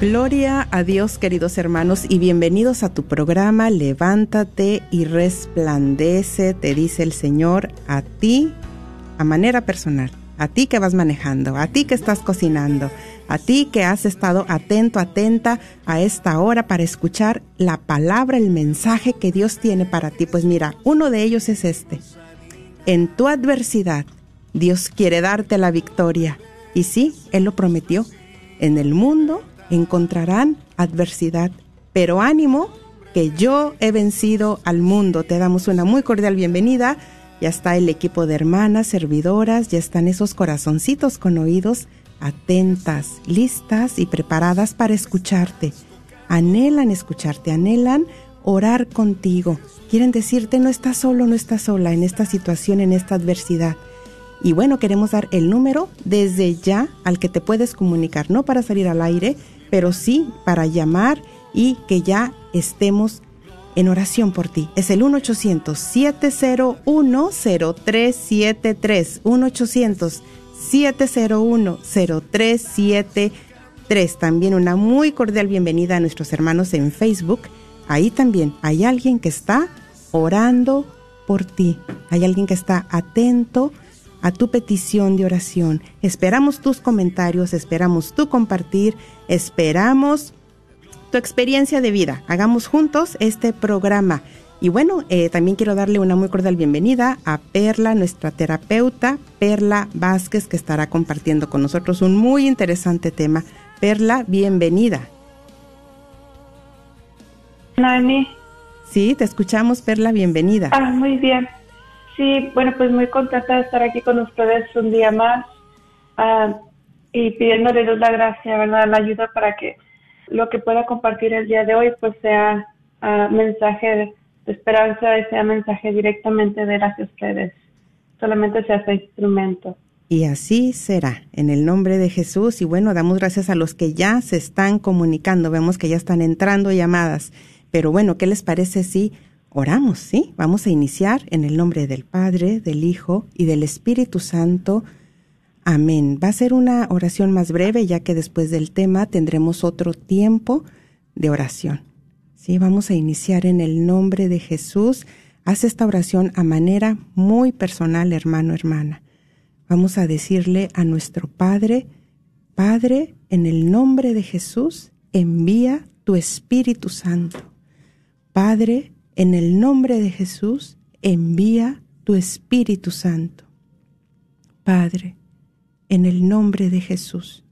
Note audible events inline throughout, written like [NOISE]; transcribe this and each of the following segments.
Gloria a Dios, queridos hermanos, y bienvenidos a tu programa Levántate y resplandece, te dice el Señor, a ti, a manera personal, a ti que vas manejando, a ti que estás cocinando, a ti que has estado atento, atenta a esta hora para escuchar la palabra, el mensaje que Dios tiene para ti. Pues mira, uno de ellos es este. En tu adversidad, Dios quiere darte la victoria. Y sí, Él lo prometió. En el mundo encontrarán adversidad, pero ánimo que yo he vencido al mundo. Te damos una muy cordial bienvenida. Ya está el equipo de hermanas, servidoras, ya están esos corazoncitos con oídos atentas, listas y preparadas para escucharte. Anhelan escucharte, anhelan orar contigo. Quieren decirte no estás solo, no estás sola en esta situación, en esta adversidad. Y bueno, queremos dar el número desde ya al que te puedes comunicar, no para salir al aire, pero sí para llamar y que ya estemos en oración por ti. Es el 1-800-701-0373. 1-800-701-0373. También una muy cordial bienvenida a nuestros hermanos en Facebook. Ahí también hay alguien que está orando por ti. Hay alguien que está atento a tu petición de oración. Esperamos tus comentarios, esperamos tu compartir, esperamos tu experiencia de vida. Hagamos juntos este programa. Y bueno, eh, también quiero darle una muy cordial bienvenida a Perla, nuestra terapeuta, Perla Vázquez, que estará compartiendo con nosotros un muy interesante tema. Perla, bienvenida. Nani. Sí, te escuchamos, Perla, bienvenida. Ah, muy bien. Sí, bueno, pues muy contenta de estar aquí con ustedes un día más uh, y pidiéndole la gracia, ¿verdad? La ayuda para que lo que pueda compartir el día de hoy pues sea uh, mensaje de esperanza y sea mensaje directamente de hacia ustedes. Solamente sea ese instrumento. Y así será, en el nombre de Jesús. Y bueno, damos gracias a los que ya se están comunicando. Vemos que ya están entrando llamadas. Pero bueno, ¿qué les parece si Oramos, ¿sí? Vamos a iniciar en el nombre del Padre, del Hijo y del Espíritu Santo. Amén. Va a ser una oración más breve, ya que después del tema tendremos otro tiempo de oración. Sí, vamos a iniciar en el nombre de Jesús. Haz esta oración a manera muy personal, hermano, hermana. Vamos a decirle a nuestro Padre, Padre, en el nombre de Jesús, envía tu Espíritu Santo. Padre, en el nombre de Jesús, envía tu Espíritu Santo. Padre, en el nombre de Jesús,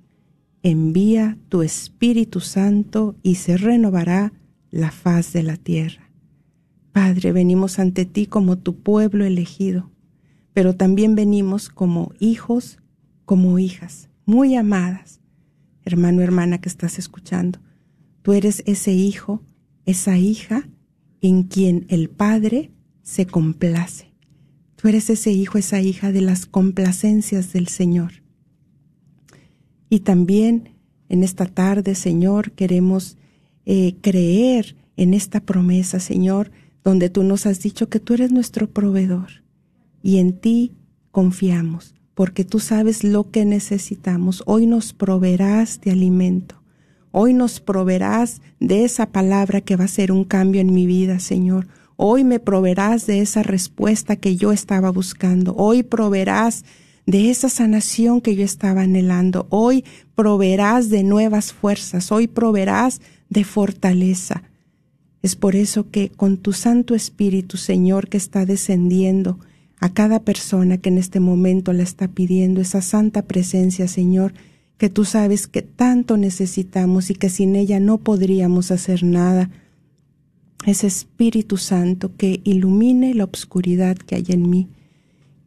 envía tu Espíritu Santo y se renovará la faz de la tierra. Padre, venimos ante ti como tu pueblo elegido, pero también venimos como hijos, como hijas, muy amadas. Hermano, hermana que estás escuchando, tú eres ese hijo, esa hija en quien el Padre se complace. Tú eres ese hijo, esa hija de las complacencias del Señor. Y también en esta tarde, Señor, queremos eh, creer en esta promesa, Señor, donde tú nos has dicho que tú eres nuestro proveedor y en ti confiamos, porque tú sabes lo que necesitamos. Hoy nos proveerás de alimento. Hoy nos proveerás de esa palabra que va a ser un cambio en mi vida, Señor. Hoy me proveerás de esa respuesta que yo estaba buscando. Hoy proveerás de esa sanación que yo estaba anhelando. Hoy proveerás de nuevas fuerzas, hoy proveerás de fortaleza. Es por eso que con tu Santo Espíritu, Señor, que está descendiendo a cada persona que en este momento la está pidiendo, esa santa presencia, Señor, que tú sabes que tanto necesitamos y que sin ella no podríamos hacer nada. Ese Espíritu Santo que ilumine la obscuridad que hay en mí,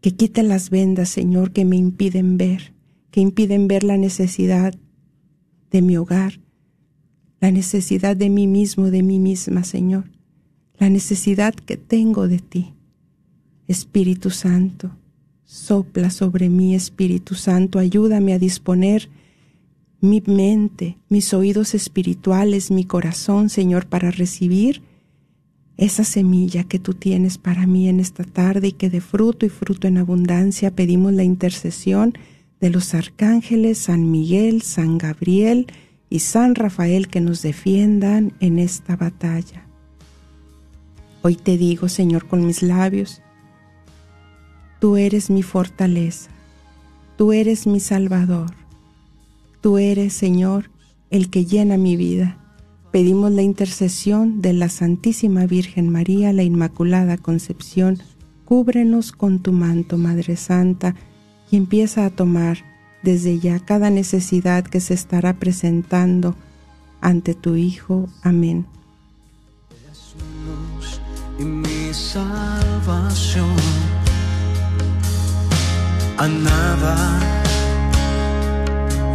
que quite las vendas, Señor, que me impiden ver, que impiden ver la necesidad de mi hogar, la necesidad de mí mismo, de mí misma, Señor, la necesidad que tengo de ti. Espíritu Santo, sopla sobre mí, Espíritu Santo, ayúdame a disponer mi mente, mis oídos espirituales, mi corazón, Señor, para recibir esa semilla que tú tienes para mí en esta tarde y que de fruto y fruto en abundancia pedimos la intercesión de los arcángeles San Miguel, San Gabriel y San Rafael que nos defiendan en esta batalla. Hoy te digo, Señor, con mis labios, tú eres mi fortaleza, tú eres mi Salvador, tú eres, Señor, el que llena mi vida pedimos la intercesión de la Santísima Virgen María, la Inmaculada Concepción, cúbrenos con tu manto, Madre Santa, y empieza a tomar desde ya cada necesidad que se estará presentando ante tu Hijo. Amén. mi salvación, a nada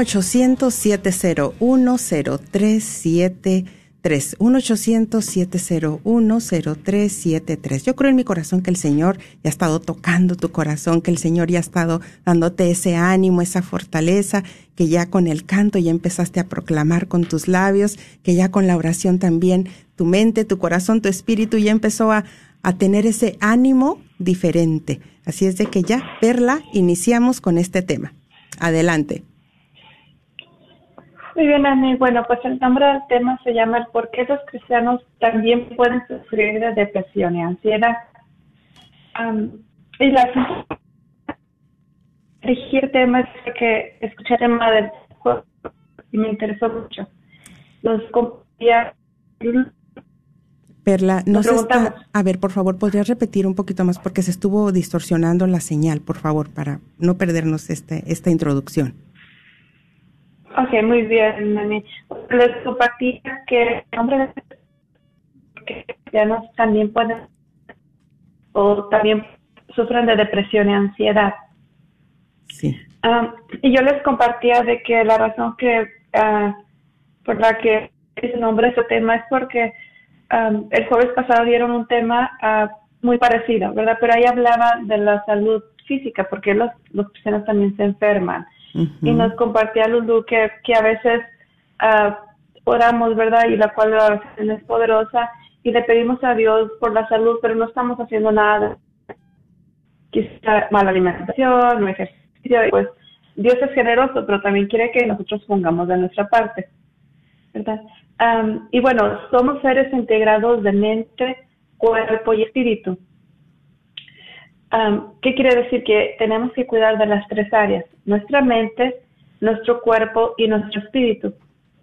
1-800-701-0373. 1-800-701-0373. Yo creo en mi corazón que el Señor ya ha estado tocando tu corazón, que el Señor ya ha estado dándote ese ánimo, esa fortaleza, que ya con el canto ya empezaste a proclamar con tus labios, que ya con la oración también tu mente, tu corazón, tu espíritu ya empezó a, a tener ese ánimo diferente. Así es de que ya, Perla, iniciamos con este tema. Adelante. Muy bien, Ani. Bueno, pues el nombre del tema se llama el por qué los cristianos también pueden sufrir de depresión y ansiedad. y la elegir temas que escuché el tema del y me interesó mucho. Los compañeros Perla, no sé. A ver, por favor, ¿podrías repetir un poquito más? Porque se estuvo distorsionando la señal, por favor, para no perdernos este, esta introducción. Ok, muy bien, Nani. Les compartí que hombres que ya no también pueden o también sufren de depresión y ansiedad. Sí. Ah, y yo les compartía de que la razón que uh, por la que ese nombre ese tema es porque el jueves pasado dieron un tema ah, muy parecido, ¿verdad? Pero ahí hablaba de la salud física, porque los, los cristianos también se enferman. Y nos compartía Lulu que, que a veces uh, oramos, ¿verdad? Y la cual la oración es poderosa y le pedimos a Dios por la salud, pero no estamos haciendo nada. Quizá mala alimentación, no ejercicio, pues Dios es generoso, pero también quiere que nosotros pongamos de nuestra parte. ¿verdad? Am, y bueno, somos seres integrados de mente, cuerpo y espíritu. Am, ¿Qué quiere decir? Que tenemos que cuidar de las tres áreas, nuestra mente, nuestro cuerpo y nuestro espíritu.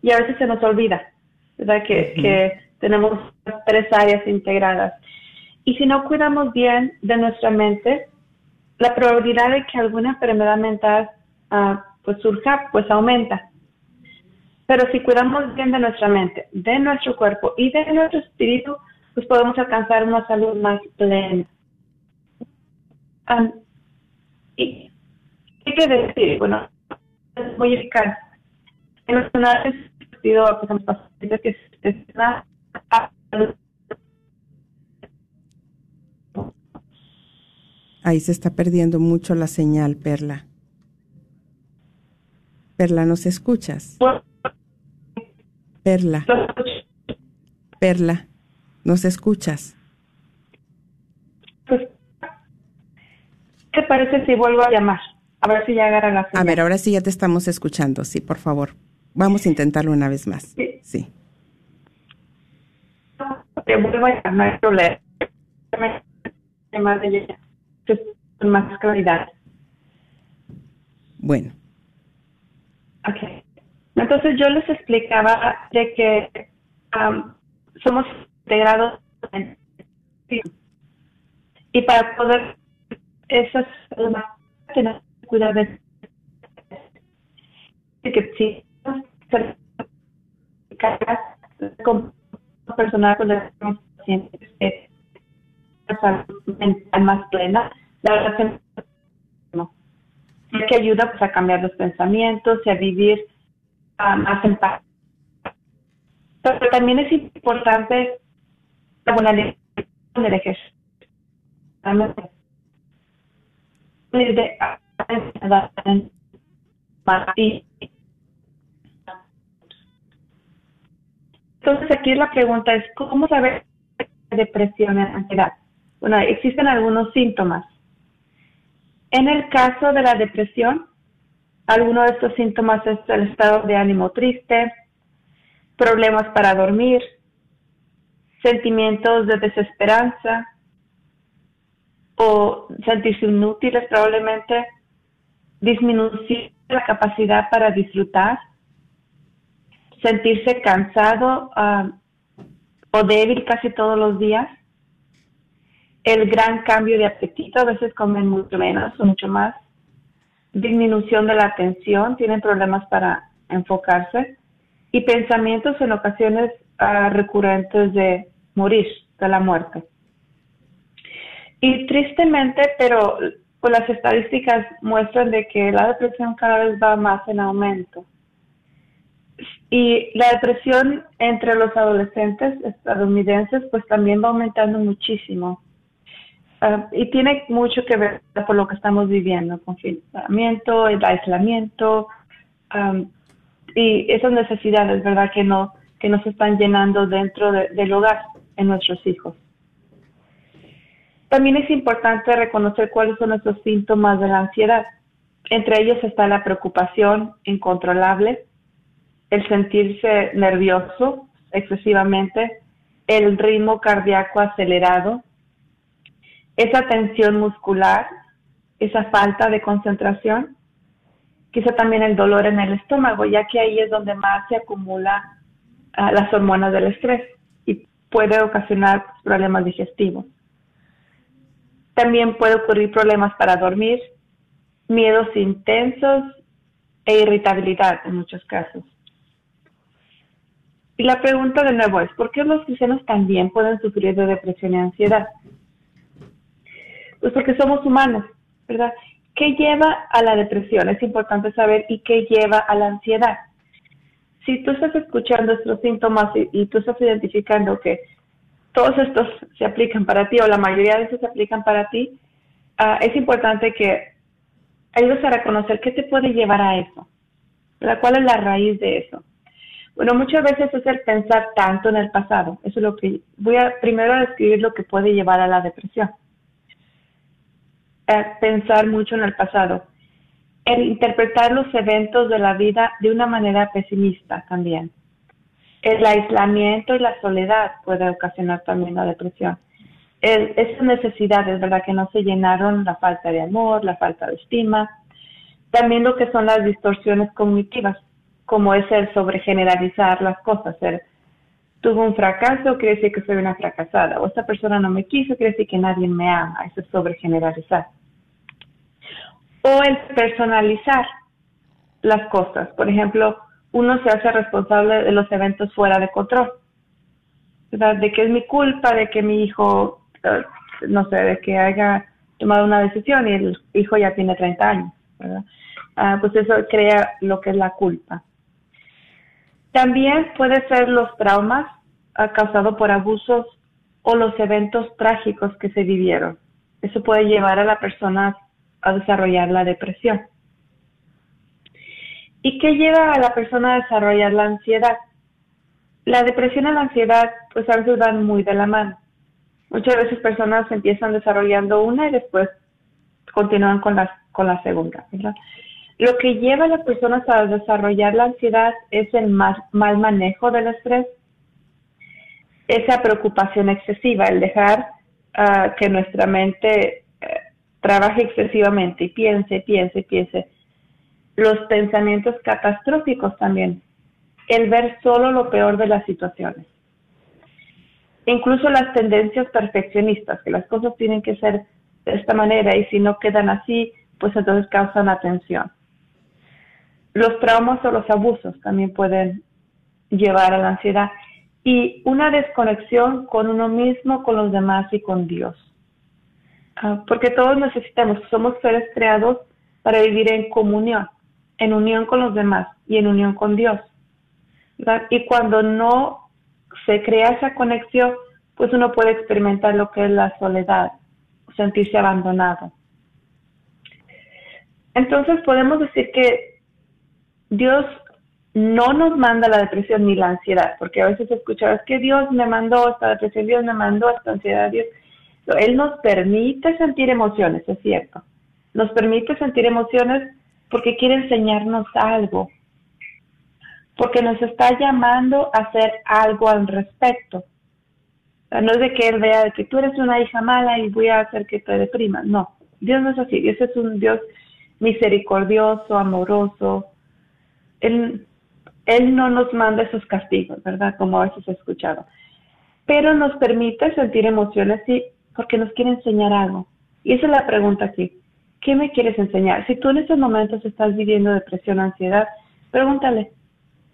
Y a veces se nos olvida, ¿verdad? Que, que tenemos tres áreas integradas. Y si no cuidamos bien de nuestra mente, la probabilidad de que alguna enfermedad mental ah, pues surja, pues aumenta. Pero si cuidamos bien de nuestra mente, de nuestro cuerpo y de nuestro espíritu, pues podemos alcanzar una salud más plena. Am, ¿y ¿Qué quiere decir? Bueno, es muy eficaz. En los canales pido a mis pacientes que se estén a- Ahí se está perdiendo mucho la señal, Perla. Perla, ¿nos escuchas? Perla, Perla, ¿nos escuchas? Pues, ¿qué te parece si vuelvo a llamar? A ver si ya agarra la A señal. ver, ahora sí ya te estamos escuchando. Sí, por favor. Vamos a intentarlo una vez más. Sí. Sí. Te vuelvo a llamar, no hay problema. Con más claridad. Bueno, Ok. Entonces yo les explicaba de que am, somos integrados en y para poder esas tenemos que cuidar de que si con personal con los pacientes eh, mental más plena la es que no que ayuda pues a cambiar los pensamientos y a vivir ah, más en paz. Pero también es importante la buena alimentación del ejercicio. Entonces aquí la pregunta es, ¿cómo saber depresión y ansiedad? Bueno, existen algunos síntomas. En el caso de la depresión, alguno de estos síntomas es el estado de ánimo triste, problemas para dormir, sentimientos de desesperanza o sentirse inútiles probablemente, disminución de la capacidad para disfrutar, sentirse cansado ah, o débil casi todos los días, el gran cambio de apetito, a veces comen mucho menos o mucho más, disminución de la atención, tienen problemas para enfocarse. Y pensamientos en ocasiones ah, recurrentes de morir, de la muerte. Y tristemente, pero pues, las estadísticas muestran de que la depresión cada vez va más en aumento. Y la depresión entre los adolescentes estadounidenses pues también va aumentando muchísimo. Ah, y tiene mucho que ver por lo que estamos viviendo, confinamiento, el aislamiento am, y esas necesidades, ¿verdad? Que no que nos están llenando dentro de- del hogar en nuestros hijos. También es importante reconocer cuáles son esos síntomas de la ansiedad. Entre ellos está la preocupación incontrolable, el sentirse nervioso excesivamente, el ritmo cardíaco acelerado, esa tensión muscular, esa falta de concentración, quizá también el dolor en el estómago, ya que ahí es donde más se acumula ah, las hormonas del estrés y puede ocasionar problemas digestivos. También puede ocurrir problemas para dormir, miedos intensos e irritabilidad en muchos casos. Y la pregunta de nuevo es, ¿por qué los cristianos también pueden sufrir de depresión y ansiedad? Pues porque somos humanos, ¿verdad? ¿Qué lleva a la depresión? Es importante saber y qué lleva a la ansiedad. Si tú estás escuchando estos síntomas y, y tú estás identificando que todos estos se aplican para ti o la mayoría de estos se aplican para ti, ah, es importante que ayudes a reconocer qué te puede llevar a eso, ¿verdad? ¿Cuál es la raíz de eso? Bueno, muchas veces es el pensar tanto en el pasado. Eso es lo que voy a primero a describir lo que puede llevar a la depresión. Eh, pensar mucho en el pasado. El interpretar los eventos de la vida de una manera pesimista también. El aislamiento y la soledad puede ocasionar también la depresión. El, esas necesidades, ¿verdad? Que no se llenaron, la falta de amor, la falta de estima. También lo que son las distorsiones cognitivas, como es el sobregeneralizar las cosas, el tuvo un fracaso, quiere decir que soy una fracasada, o esta persona no me quiso, quiere decir que nadie me ama, eso es sobregeneralizar. O el personalizar las cosas, por ejemplo, uno se hace responsable de los eventos fuera de control, de que es mi culpa, de que mi hijo, eh, no sé, de que haya tomado una decisión y el hijo ya tiene 30 años, ah, pues eso crea lo que es la culpa. También puede ser los traumas ah, causados por abusos o los eventos trágicos que se vivieron. Eso puede llevar a la persona a desarrollar la depresión. ¿Y qué lleva a la persona a desarrollar la ansiedad? La depresión y la ansiedad pues a veces van muy de la mano. Muchas veces personas empiezan desarrollando una y después continúan con la, con la segunda. Lo que lleva a las personas a desarrollar la ansiedad es el mal, manejo del estrés, esa preocupación excesiva, el dejar ah, que nuestra mente eh, trabaje excesivamente y piense, piense, piense. Los pensamientos catastróficos también, el ver solo lo peor de las situaciones. Incluso las tendencias perfeccionistas, que las cosas tienen que ser de esta manera y si no quedan así, pues entonces causan atención. Los traumas o los abusos también pueden llevar a la ansiedad y una desconexión con uno mismo, con los demás y con Dios. Ah, porque todos necesitamos, somos seres creados para vivir en comunión, en unión con los demás y en unión con Dios. Y cuando no se crea esa conexión, pues uno puede experimentar lo que es la soledad, sentirse abandonado. Entonces podemos decir que Dios no nos manda la depresión ni la ansiedad, porque a veces escuchamos que Dios me mandó esta depresión, Dios me mandó esta ansiedad, Dios. Él nos permite sentir emociones, es cierto. Nos permite sentir emociones porque quiere enseñarnos algo, porque nos está llamando a hacer algo al respecto. no es de que Él vea que tú eres una hija mala y voy a hacer que te deprimas. No, Dios no es así. Dios es un Dios misericordioso, amoroso, él, él no nos manda esos castigos, ¿verdad? Como a veces he escuchado. Pero nos permite sentir emociones y porque nos quiere enseñar algo. Y esa es la pregunta aquí. ¿Qué me quieres enseñar? Si tú en estos momentos estás viviendo depresión, ansiedad, pregúntale,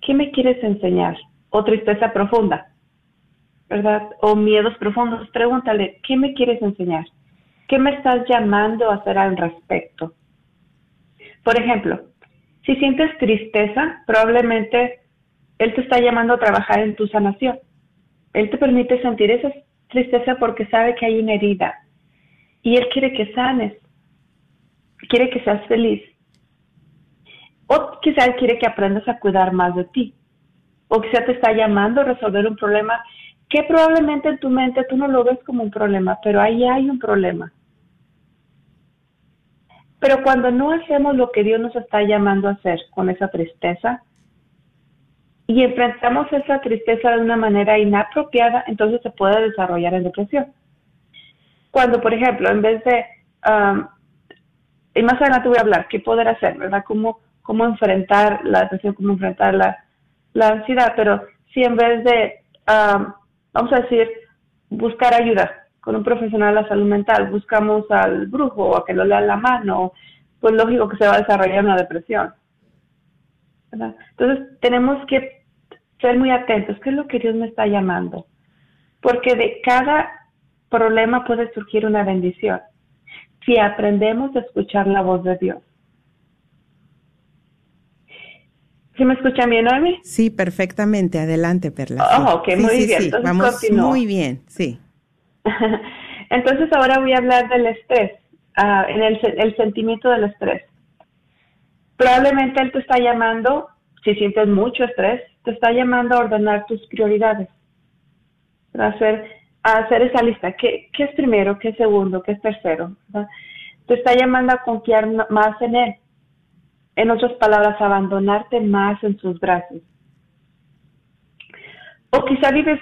¿qué me quieres enseñar? O tristeza profunda, ¿verdad? O miedos profundos. Pregúntale, ¿qué me quieres enseñar? ¿Qué me estás llamando a hacer al respecto? Por ejemplo, si sientes tristeza, probablemente Él te está llamando a trabajar en tu sanación. Él te permite sentir esa tristeza porque sabe que hay una herida. Y Él quiere que sanes. Quiere que seas feliz. O quizá Él quiere que aprendas a cuidar más de ti. O quizá te está llamando a resolver un problema que probablemente en tu mente tú no lo ves como un problema, pero ahí hay un problema. Pero cuando no hacemos lo que Dios nos está llamando a hacer con esa tristeza y enfrentamos esa tristeza de una manera inapropiada, entonces se puede desarrollar en depresión. Cuando, por ejemplo, en vez de, um, y más adelante voy a hablar, qué poder hacer, ¿verdad? Cómo, cómo enfrentar la depresión, cómo enfrentar la, ansiedad, pero si en vez de, um, vamos a decir, buscar ayuda, con un profesional de la salud mental, buscamos al brujo o a que lo lea la mano, pues lógico que se va a desarrollar una depresión. Entonces tenemos que ser muy atentos, ¿qué es lo que Dios me está llamando? Porque de cada problema puede surgir una bendición si aprendemos a escuchar la voz de Dios. ¿Sí me escuchan bien, Noemi? Sí, perfectamente. Adelante, Perla. Oh, ok, muy bien. Vamos muy bien, sí. [LAUGHS] Entonces ahora voy a hablar del estrés, uh, en el, el sentimiento del estrés. Probablemente él te está llamando, si sientes mucho estrés, te está llamando a ordenar tus prioridades, a hacer, hacer esa lista. ¿Qué, ¿Qué, es primero? ¿Qué es segundo? ¿Qué es tercero? Te está llamando a confiar más en él. En otras palabras, abandonarte más en sus brazos. O quizá vives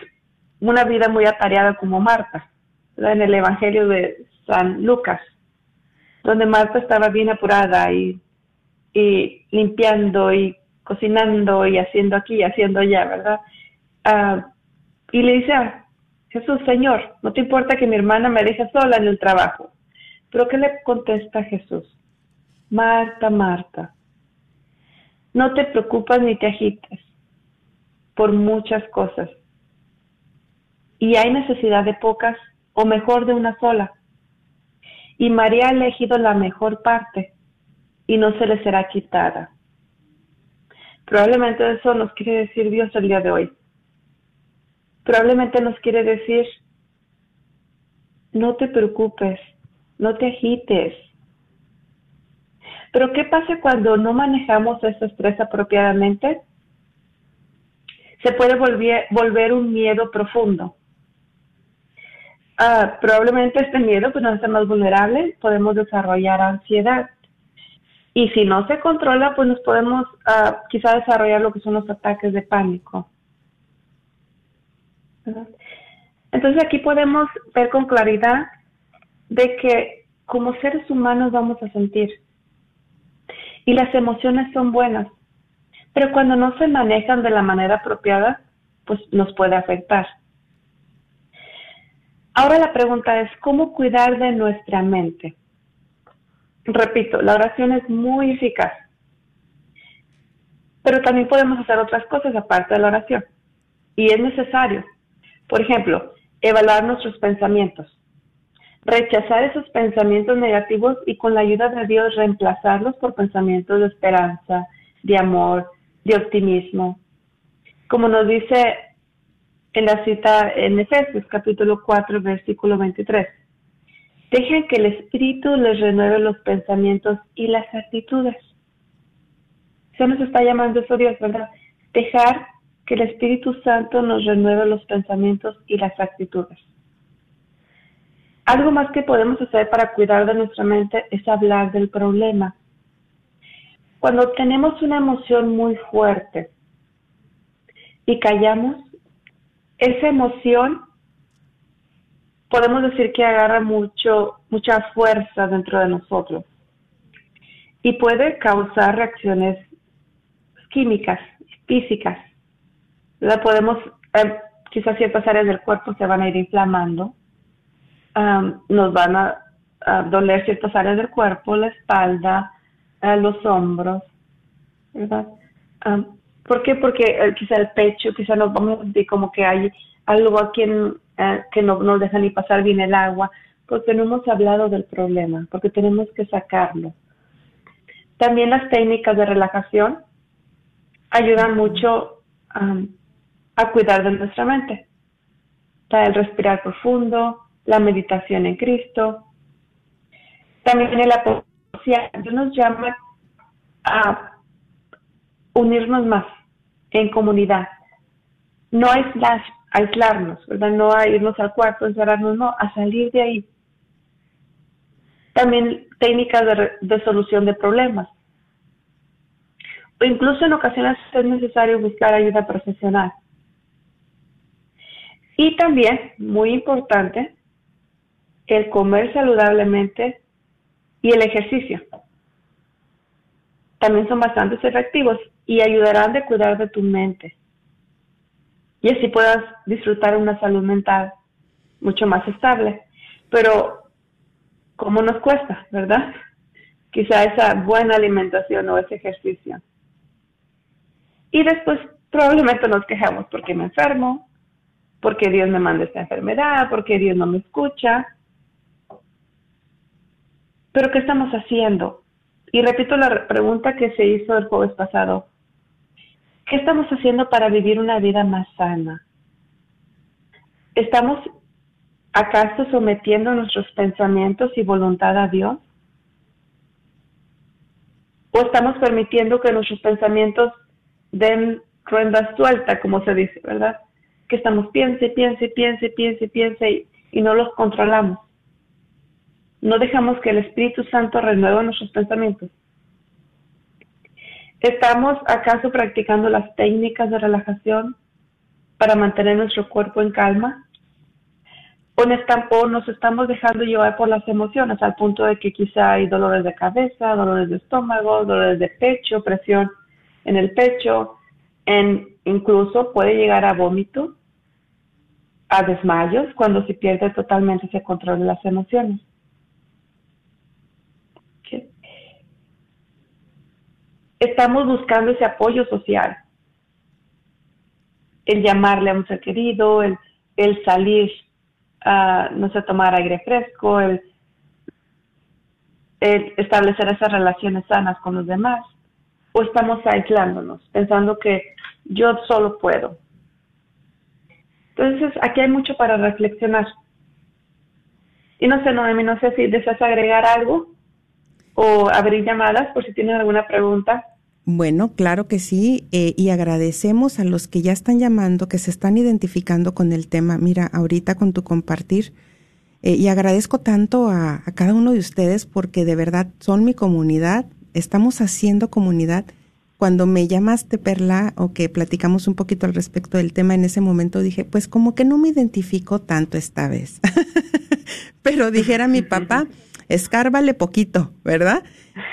una vida muy atareada como Marta, ¿verdad? en el Evangelio de San Lucas, donde Marta estaba bien apurada y, y limpiando y cocinando y haciendo aquí y haciendo allá, ¿verdad? Ah, y le dice Jesús, Señor, no te importa que mi hermana me deje sola en el trabajo. Pero ¿qué le contesta Jesús? Marta, Marta, no te preocupas ni te agites por muchas cosas. Y hay necesidad de pocas o mejor de una sola. Y María ha elegido la mejor parte y no se le será quitada. Probablemente eso nos quiere decir Dios el día de hoy. Probablemente nos quiere decir, no te preocupes, no te agites. Pero ¿qué pasa cuando no manejamos ese estrés apropiadamente? Se puede volver, volver un miedo profundo. Ah, probablemente este miedo pues, nos hace más vulnerable, podemos desarrollar ansiedad. Y si no se controla, pues nos podemos uh, quizá desarrollar lo que son los ataques de pánico. Entonces aquí podemos ver con claridad de que como seres humanos vamos a sentir. Y las emociones son buenas, pero cuando no se manejan de la manera apropiada, pues nos puede afectar. Ahora la pregunta es, ¿cómo cuidar de nuestra mente? Repito, la oración es muy eficaz, pero también podemos hacer otras cosas aparte de la oración. Y es necesario. Por ejemplo, evaluar nuestros pensamientos rechazar esos pensamientos negativos y con la ayuda de Dios reemplazarlos por pensamientos de esperanza, de amor, de optimismo. Como nos dice en la cita en Efesios capítulo 4 versículo 23. Dejen que el Espíritu les renueve los pensamientos y las actitudes. Se nos está llamando eso Dios, ¿verdad? Dejar que el Espíritu Santo nos renueve los pensamientos y las actitudes. Algo más que podemos hacer para cuidar de nuestra mente es hablar del problema. Cuando tenemos una emoción muy fuerte y callamos, esa emoción podemos decir que agarra mucho, mucha fuerza dentro de nosotros y puede causar reacciones químicas, físicas. ¿Verdad? Podemos, eh, quizás ciertas áreas del cuerpo se van a ir inflamando nos van a, doler ciertas áreas del cuerpo, la espalda, los hombros, ¿verdad? ¿Por qué? Porque eh, quizá el pecho, quizá nos vamos a sentir como que hay algo aquí eh, que no nos deja ni pasar bien el agua, porque no hemos hablado del problema, porque tenemos que sacarlo. También las técnicas de relajación ayudan mucho a cuidar de nuestra mente. el respirar profundo, la meditación en Cristo. También la poesía, Dios nos llama a unirnos más en comunidad. No aislar, aislarnos, ¿verdad? No a irnos al cuarto, encerrarnos, no, a salir de ahí. También técnicas de, de solución de problemas. O incluso en ocasiones es necesario buscar ayuda profesional. Y también, muy importante, el comer saludablemente y el ejercicio. También son bastante efectivos y ayudarán a cuidar de tu mente. Y así puedas disfrutar una salud mental mucho más estable. Pero, ¿cómo nos cuesta, verdad? [LAUGHS] Quizá esa buena alimentación o ese ejercicio. Y después probablemente nos quejamos porque me enfermo, porque Dios me manda esta enfermedad, porque Dios no me escucha, pero ¿qué estamos haciendo? Y repito la pregunta que se hizo el jueves pasado. ¿Qué estamos haciendo para vivir una vida más sana? ¿Estamos acaso sometiendo nuestros pensamientos y voluntad a Dios? ¿O estamos permitiendo que nuestros pensamientos den rueda suelta, como se dice, verdad? Que estamos piense, piense, piense, piense, piense y, y no los controlamos. No dejamos que el Espíritu Santo renueve nuestros pensamientos. ¿Estamos acaso practicando las técnicas de relajación para mantener nuestro cuerpo en calma o, nos estamos dejando llevar por las emociones al punto de que quizá hay dolores de cabeza, dolores de estómago, dolores de pecho, presión en el pecho, en, incluso puede llegar a vómito, a desmayos cuando se pierde totalmente ese control de las emociones. Estamos buscando ese apoyo social, el llamarle a un ser querido, el, el salir no sé, tomar aire fresco, el, establecer esas relaciones sanas con los demás, o estamos aislándonos, pensando que yo solo puedo. Entonces, aquí hay mucho para reflexionar. Y no sé, Noemi, no sé si deseas agregar algo o abrir llamadas por si tienen alguna pregunta. Bueno, claro que sí, eh, y agradecemos a los que ya están llamando, que se están identificando con el tema. Mira, ahorita con tu compartir, eh, y agradezco tanto a, a, cada uno de ustedes porque de verdad son mi comunidad, estamos haciendo comunidad. Cuando me llamaste, Perla, o que platicamos un poquito al respecto del tema, en ese momento dije, pues como que no me identifico tanto esta vez. [LAUGHS] Pero dijera mi papá, escárbale poquito, ¿verdad?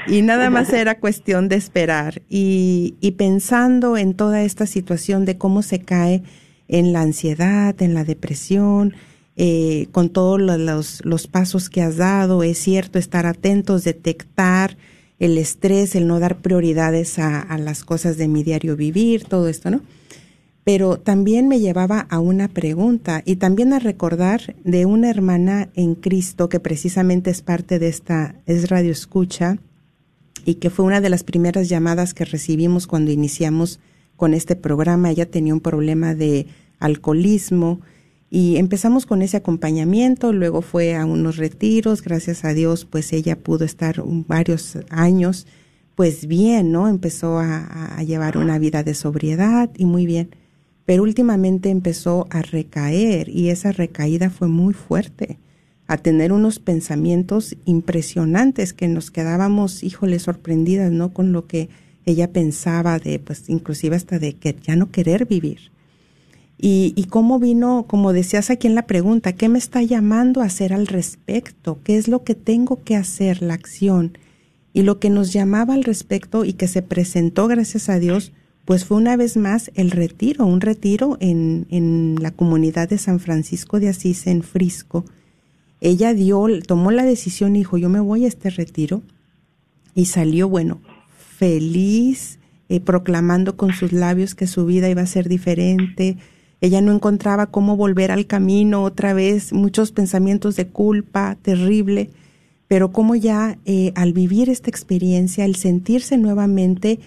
Y nada más era cuestión de esperar. Y, y pensando en toda esta situación de cómo se cae en la ansiedad, en la depresión, eh, con todos los, los, pasos que has dado, es cierto, estar atentos, detectar el estrés, el no dar prioridades a, las cosas de mi diario vivir, todo esto, ¿no? pero también me llevaba a una pregunta y también a recordar de una hermana en Cristo que precisamente es parte de esta, es Radio Escucha y que fue una de las primeras llamadas que recibimos cuando iniciamos con este programa. Ella tenía un problema de alcoholismo y empezamos con ese acompañamiento, luego fue a unos retiros, gracias a Dios pues ella pudo estar varios años pues bien, ¿no? Empezó a, llevar una vida de sobriedad y muy bien pero últimamente empezó a recaer y esa recaída fue muy fuerte, a tener unos pensamientos impresionantes que nos quedábamos, híjole, sorprendidas, ¿no? Con lo que ella pensaba de, pues, inclusive hasta de que ya no querer vivir. Y, y cómo vino, como decías aquí en la pregunta, ¿qué me está llamando a hacer al respecto? ¿Qué es lo que tengo que hacer, la acción? Y lo que nos llamaba al respecto y que se presentó, gracias a Dios, pues fue una vez más el retiro, un retiro en, en la comunidad de San Francisco de Asís en Frisco. Ella dio, tomó la decisión y dijo, yo me voy a este retiro. Y salió, bueno, feliz, eh, proclamando con sus labios que su vida iba a ser diferente. Ella no encontraba cómo volver al camino otra vez, muchos pensamientos de culpa terrible, pero como ya eh, al vivir esta experiencia, al sentirse nuevamente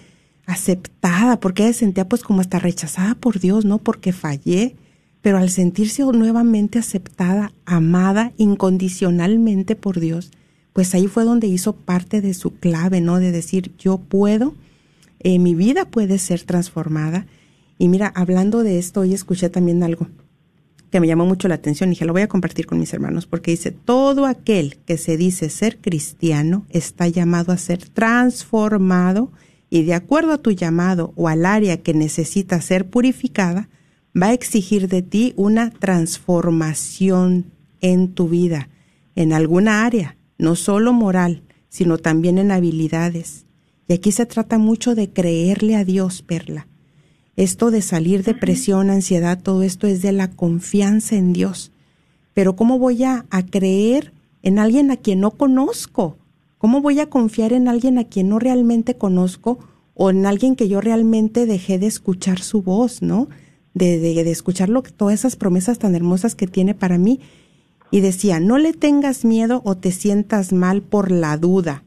aceptada, porque ella se sentía pues como hasta rechazada por Dios, ¿no? Porque fallé, pero al sentirse nuevamente aceptada, amada incondicionalmente por Dios, pues ahí fue donde hizo parte de su clave, ¿no? De decir, yo puedo, eh, mi vida puede ser transformada. Y mira, hablando de esto, hoy escuché también algo que me llamó mucho la atención y dije, lo voy a compartir con mis hermanos, porque dice, todo aquel que se dice ser cristiano está llamado a ser transformado y de acuerdo a tu llamado o al área que necesita ser purificada, va a exigir de ti una transformación en tu vida, en alguna área, no solo moral, sino también en habilidades. Y aquí se trata mucho de creerle a Dios, Perla. Esto de salir de presión, ansiedad, todo esto es de la confianza en Dios. Pero ¿cómo voy a, a creer en alguien a quien no conozco? ¿Cómo voy a confiar en alguien a quien no realmente conozco o en alguien que yo realmente dejé de escuchar su voz, ¿no? De, de, de escuchar lo, todas esas promesas tan hermosas que tiene para mí. Y decía, no le tengas miedo o te sientas mal por la duda.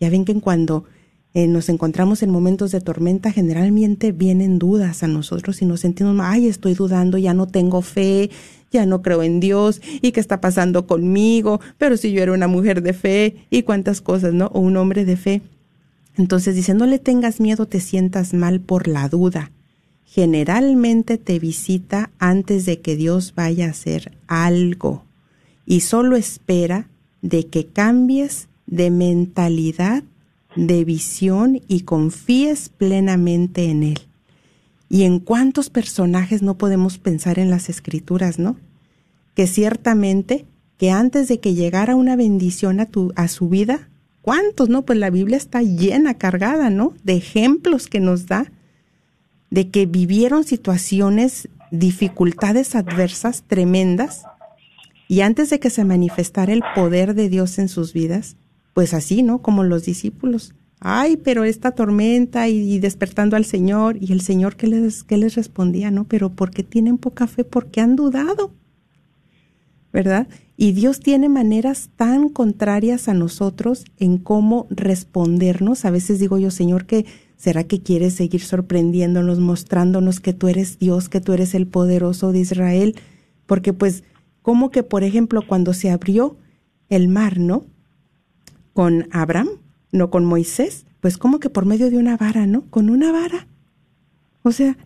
Ya ven que cuando eh, nos encontramos en momentos de tormenta, generalmente vienen dudas a nosotros y nos sentimos, ay, estoy dudando, ya no tengo fe, ya no creo en Dios y qué está pasando conmigo, pero si yo era una mujer de fe y cuántas cosas, ¿no? O un hombre de fe. Entonces dice, no le tengas miedo, te sientas mal por la duda. Generalmente te visita antes de que Dios vaya a hacer algo y solo espera de que cambies de mentalidad, de visión y confíes plenamente en Él. Y en cuántos personajes no podemos pensar en las escrituras, ¿no? Que ciertamente que antes de que llegara una bendición a, tu, a su vida, ¿cuántos, no? Pues la Biblia está llena, cargada, ¿no? De ejemplos que nos da de que vivieron situaciones, dificultades adversas tremendas, y antes de que se manifestara el poder de Dios en sus vidas, pues así, ¿no? Como los discípulos. Ay, pero esta tormenta y, despertando al Señor, y el Señor que les, les respondía, ¿no? Pero porque tienen poca fe, porque han dudado, ¿verdad? Y Dios tiene maneras tan contrarias a nosotros en cómo respondernos. A veces digo yo, Señor, que ¿Será que quieres seguir sorprendiéndonos, mostrándonos que tú eres Dios, que tú eres el poderoso de Israel? Porque pues, como que, por ejemplo, cuando se abrió el mar, ¿no? Con Abraham, no con Moisés, pues como que por medio de una vara, ¿no? Con una vara. O sea,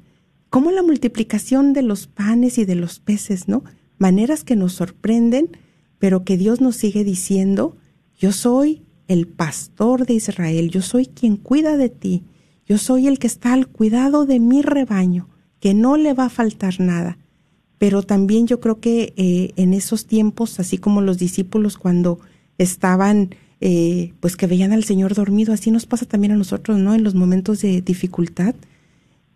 como la multiplicación de los panes y de los peces, ¿no? Maneras que nos sorprenden, pero que Dios nos sigue diciendo, yo soy el pastor de Israel, yo soy quien cuida de ti, yo soy el que está al cuidado de mi rebaño, que no le va a faltar nada. Pero también yo creo que eh, en esos tiempos, así como los discípulos cuando estaban, eh, pues que veían al Señor dormido, así nos pasa también a nosotros, ¿no? En los momentos de dificultad,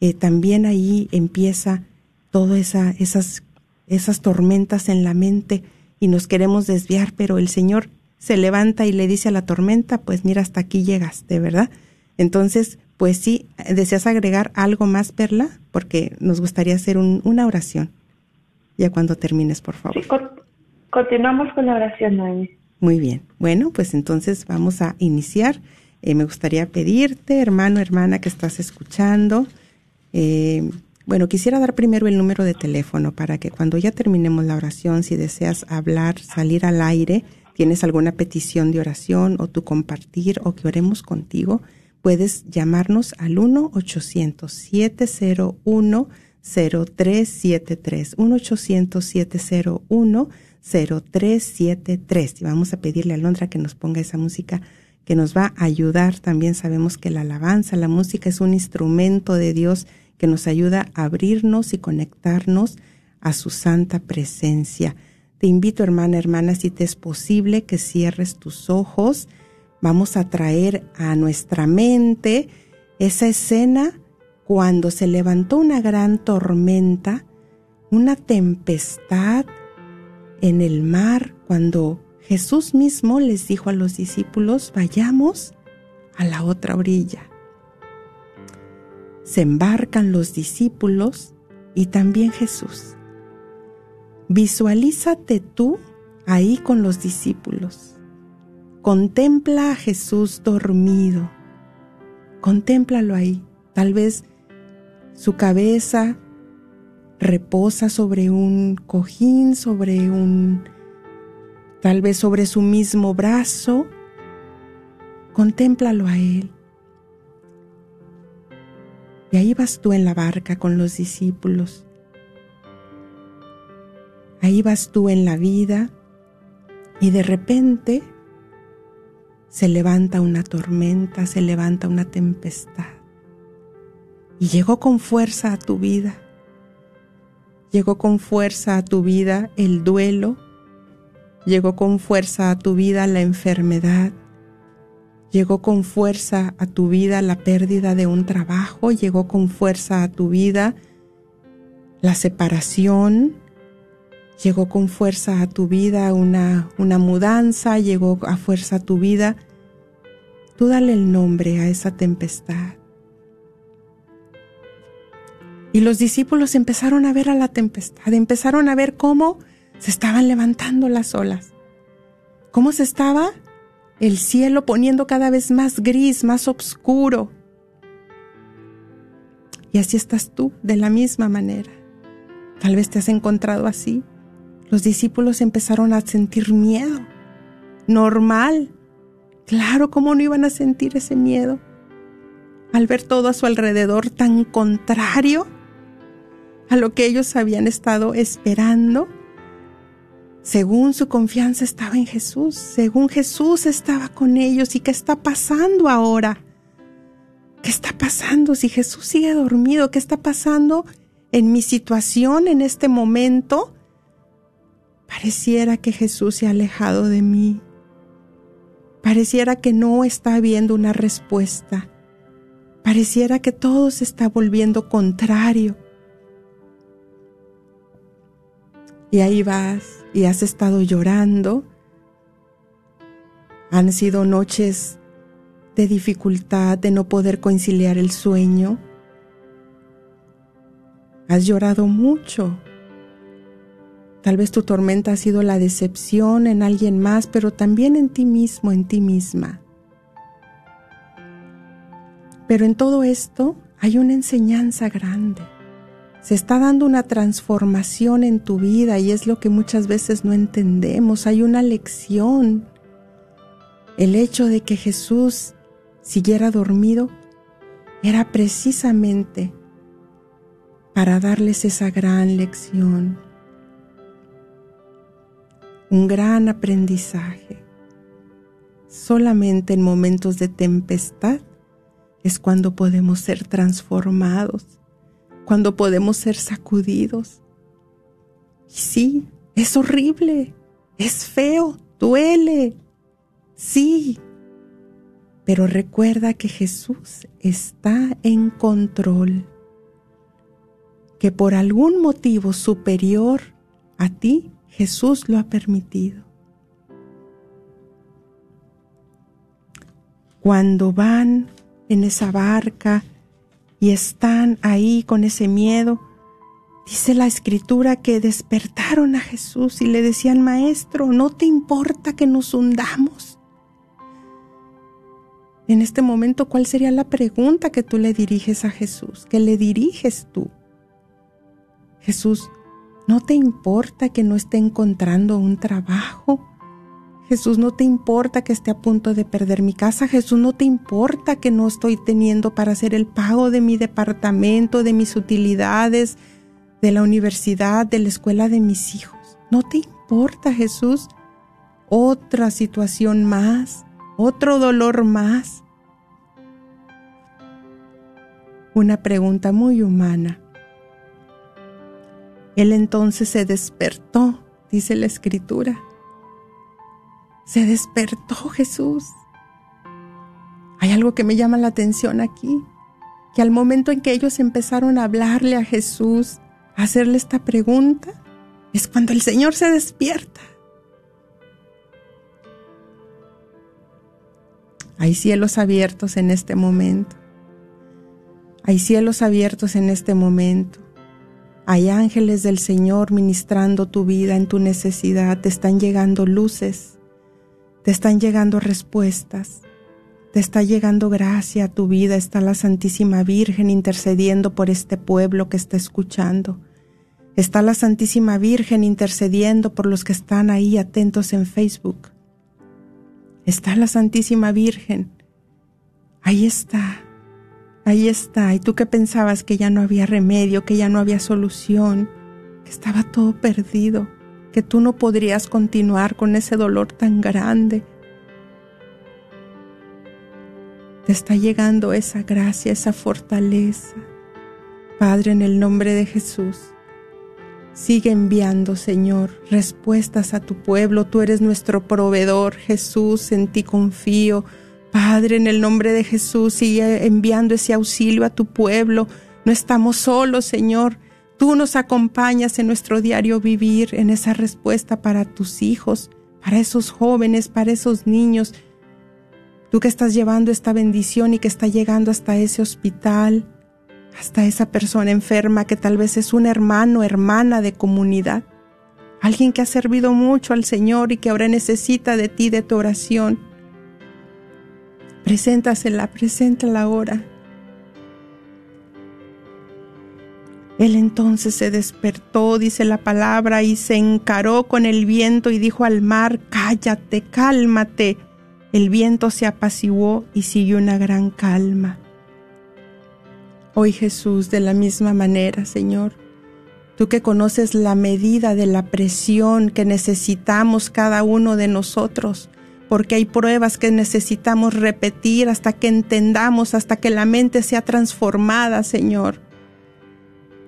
eh, también ahí empieza todas esa, esas, esas tormentas en la mente y nos queremos desviar, pero el Señor se levanta y le dice a la tormenta, pues mira, hasta aquí llegas, de verdad. Entonces, pues sí, ¿deseas agregar algo más, Perla? Porque nos gustaría hacer una oración. Ya cuando termines, por favor. Sí, continuamos con la oración, Noemi. Muy bien. Bueno, pues entonces vamos a iniciar. Eh, me gustaría pedirte, hermano, hermana, que estás escuchando. Eh, bueno, quisiera dar primero el número de teléfono para que cuando ya terminemos la oración, si deseas hablar, salir al aire, tienes alguna petición de oración o tu compartir o que oremos contigo, puedes llamarnos al 1-800-701-0373. 1-800-701-0373. Y vamos a pedirle a Londra que nos ponga esa música que nos va a ayudar. También sabemos que la alabanza, la música es un instrumento de Dios que nos ayuda a abrirnos y conectarnos a su santa presencia. Te invito, hermana, hermana, si te es posible, que cierres tus ojos Vamos a traer a nuestra mente esa escena cuando se levantó una gran tormenta, una tempestad en el mar, cuando Jesús mismo les dijo a los discípulos, vayamos a la otra orilla. Se embarcan los discípulos y también Jesús. Visualízate tú ahí con los discípulos. Contempla a Jesús dormido. Contémplalo ahí. Tal vez su cabeza reposa sobre un cojín, sobre un, tal vez sobre su mismo brazo. Contémplalo a Él. Y ahí vas tú en la barca con los discípulos. Ahí vas tú en la vida y de repente se levanta una tormenta, se levanta una tempestad. Y llegó con fuerza a tu vida. Llegó con fuerza a tu vida el duelo. Llegó con fuerza a tu vida la enfermedad. Llegó con fuerza a tu vida la pérdida de un trabajo. Llegó con fuerza a tu vida la separación, llegó con fuerza a tu vida una, una mudanza, llegó a fuerza a tu vida. Tú dale el nombre a esa tempestad. Y los discípulos empezaron a ver a la tempestad, empezaron a ver cómo se estaban levantando las olas, cómo se estaba el cielo poniendo cada vez más gris, más oscuro. Y así estás tú, de la misma manera. Tal vez te has encontrado así los discípulos empezaron a sentir miedo. Normal. Claro, ¿cómo no iban a sentir ese miedo? Al ver todo a su alrededor tan contrario a lo que ellos habían estado esperando, según su confianza estaba en Jesús, según Jesús estaba con ellos. ¿Y qué está pasando ahora? ¿Qué ¿qué está pasando? Si Jesús sigue dormido, ¿qué está pasando en mi situación en este momento? Pareciera que Jesús se ha alejado de mí. Pareciera que no está habiendo una respuesta. Pareciera que todo se está volviendo contrario. Y ahí vas y has estado llorando. Han sido noches de dificultad, de no poder conciliar el sueño. Has llorado mucho. Tal vez tu tormenta ha sido la decepción en alguien más, pero también en ti mismo, en ti misma. Pero en todo esto hay una enseñanza grande. Se está dando una transformación en tu vida y es lo que muchas veces no entendemos. Hay una lección. El hecho de que Jesús siguiera dormido era precisamente para darles esa gran lección, un gran aprendizaje. Solamente en momentos de tempestad es cuando podemos ser transformados, cuando podemos ser sacudidos. Sí, es horrible, es feo, duele, sí, pero recuerda que Jesús está en control, que por algún motivo superior a ti, Jesús lo ha permitido. Cuando van en esa barca y están ahí con ese miedo, dice la escritura que despertaron a Jesús y le decían, Maestro, ¿no te importa que nos hundamos? En este momento, ¿cuál sería la pregunta que tú le diriges a Jesús? ¿Que le diriges tú? Jesús, ¿no te importa que no esté encontrando un trabajo? Jesús, no te importa que esté a punto de perder mi casa. Jesús, no te importa que no estoy teniendo para hacer el pago de mi departamento, de mis utilidades, de la universidad, de la escuela de mis hijos. No te importa, Jesús. Otra situación más, otro dolor más. Una pregunta muy humana. Él entonces se despertó, dice la escritura se despertó Jesús. Hay algo que me llama la atención aquí, que al momento en que ellos empezaron a hablarle a Jesús, a hacerle esta pregunta, es cuando el Señor se despierta. Hay cielos abiertos en este momento. Hay cielos abiertos en este momento. Hay ángeles del Señor ministrando tu vida en tu necesidad. Te están llegando luces te están llegando respuestas, te está llegando gracia a tu vida, está la Santísima Virgen intercediendo por este pueblo que está escuchando. Está la Santísima Virgen intercediendo por los que están ahí atentos en Facebook. Está la Santísima Virgen. Ahí está. Ahí está. ¿Y tú qué pensabas que ya no había remedio, que ya no había solución, que estaba todo perdido? Que tú no podrías continuar con ese dolor tan grande. Te está llegando esa gracia, esa fortaleza. Padre, en el nombre de Jesús, sigue enviando, Señor, respuestas a tu pueblo. Tú eres nuestro proveedor, Jesús, en ti confío. Padre, en el nombre de Jesús, sigue enviando ese auxilio a tu pueblo. No estamos solos, Señor. Tú nos acompañas en nuestro diario vivir, en esa respuesta para tus hijos, para esos jóvenes, para esos niños. Tú que estás llevando esta bendición y que está llegando hasta ese hospital, hasta esa persona enferma que tal vez es un hermano, hermana de comunidad, alguien que ha servido mucho al Señor y que ahora necesita de ti, de tu oración. Preséntasela, preséntala ahora. Él entonces se despertó, dice la palabra, y se encaró con el viento y dijo al mar, cállate, cálmate. El viento se apaciguó y siguió una gran calma. Hoy Jesús, de la misma manera, Señor, tú que conoces la medida de la presión que necesitamos cada uno de nosotros porque hay pruebas que necesitamos repetir hasta que entendamos, hasta que la mente sea transformada, Señor.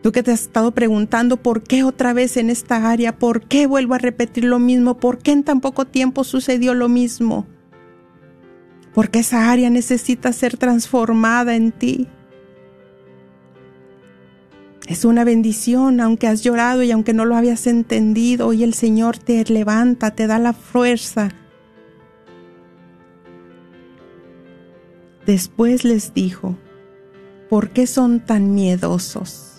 Tú que te has estado preguntando por qué otra vez en esta área, por qué vuelvo a repetir lo mismo, por qué en tan poco tiempo sucedió lo mismo. Porque esa área necesita ser transformada en ti. Es una bendición, aunque has llorado y aunque no lo habías entendido, hoy el Señor te levanta, te da la fuerza. Después les dijo, ¿por qué son tan miedosos?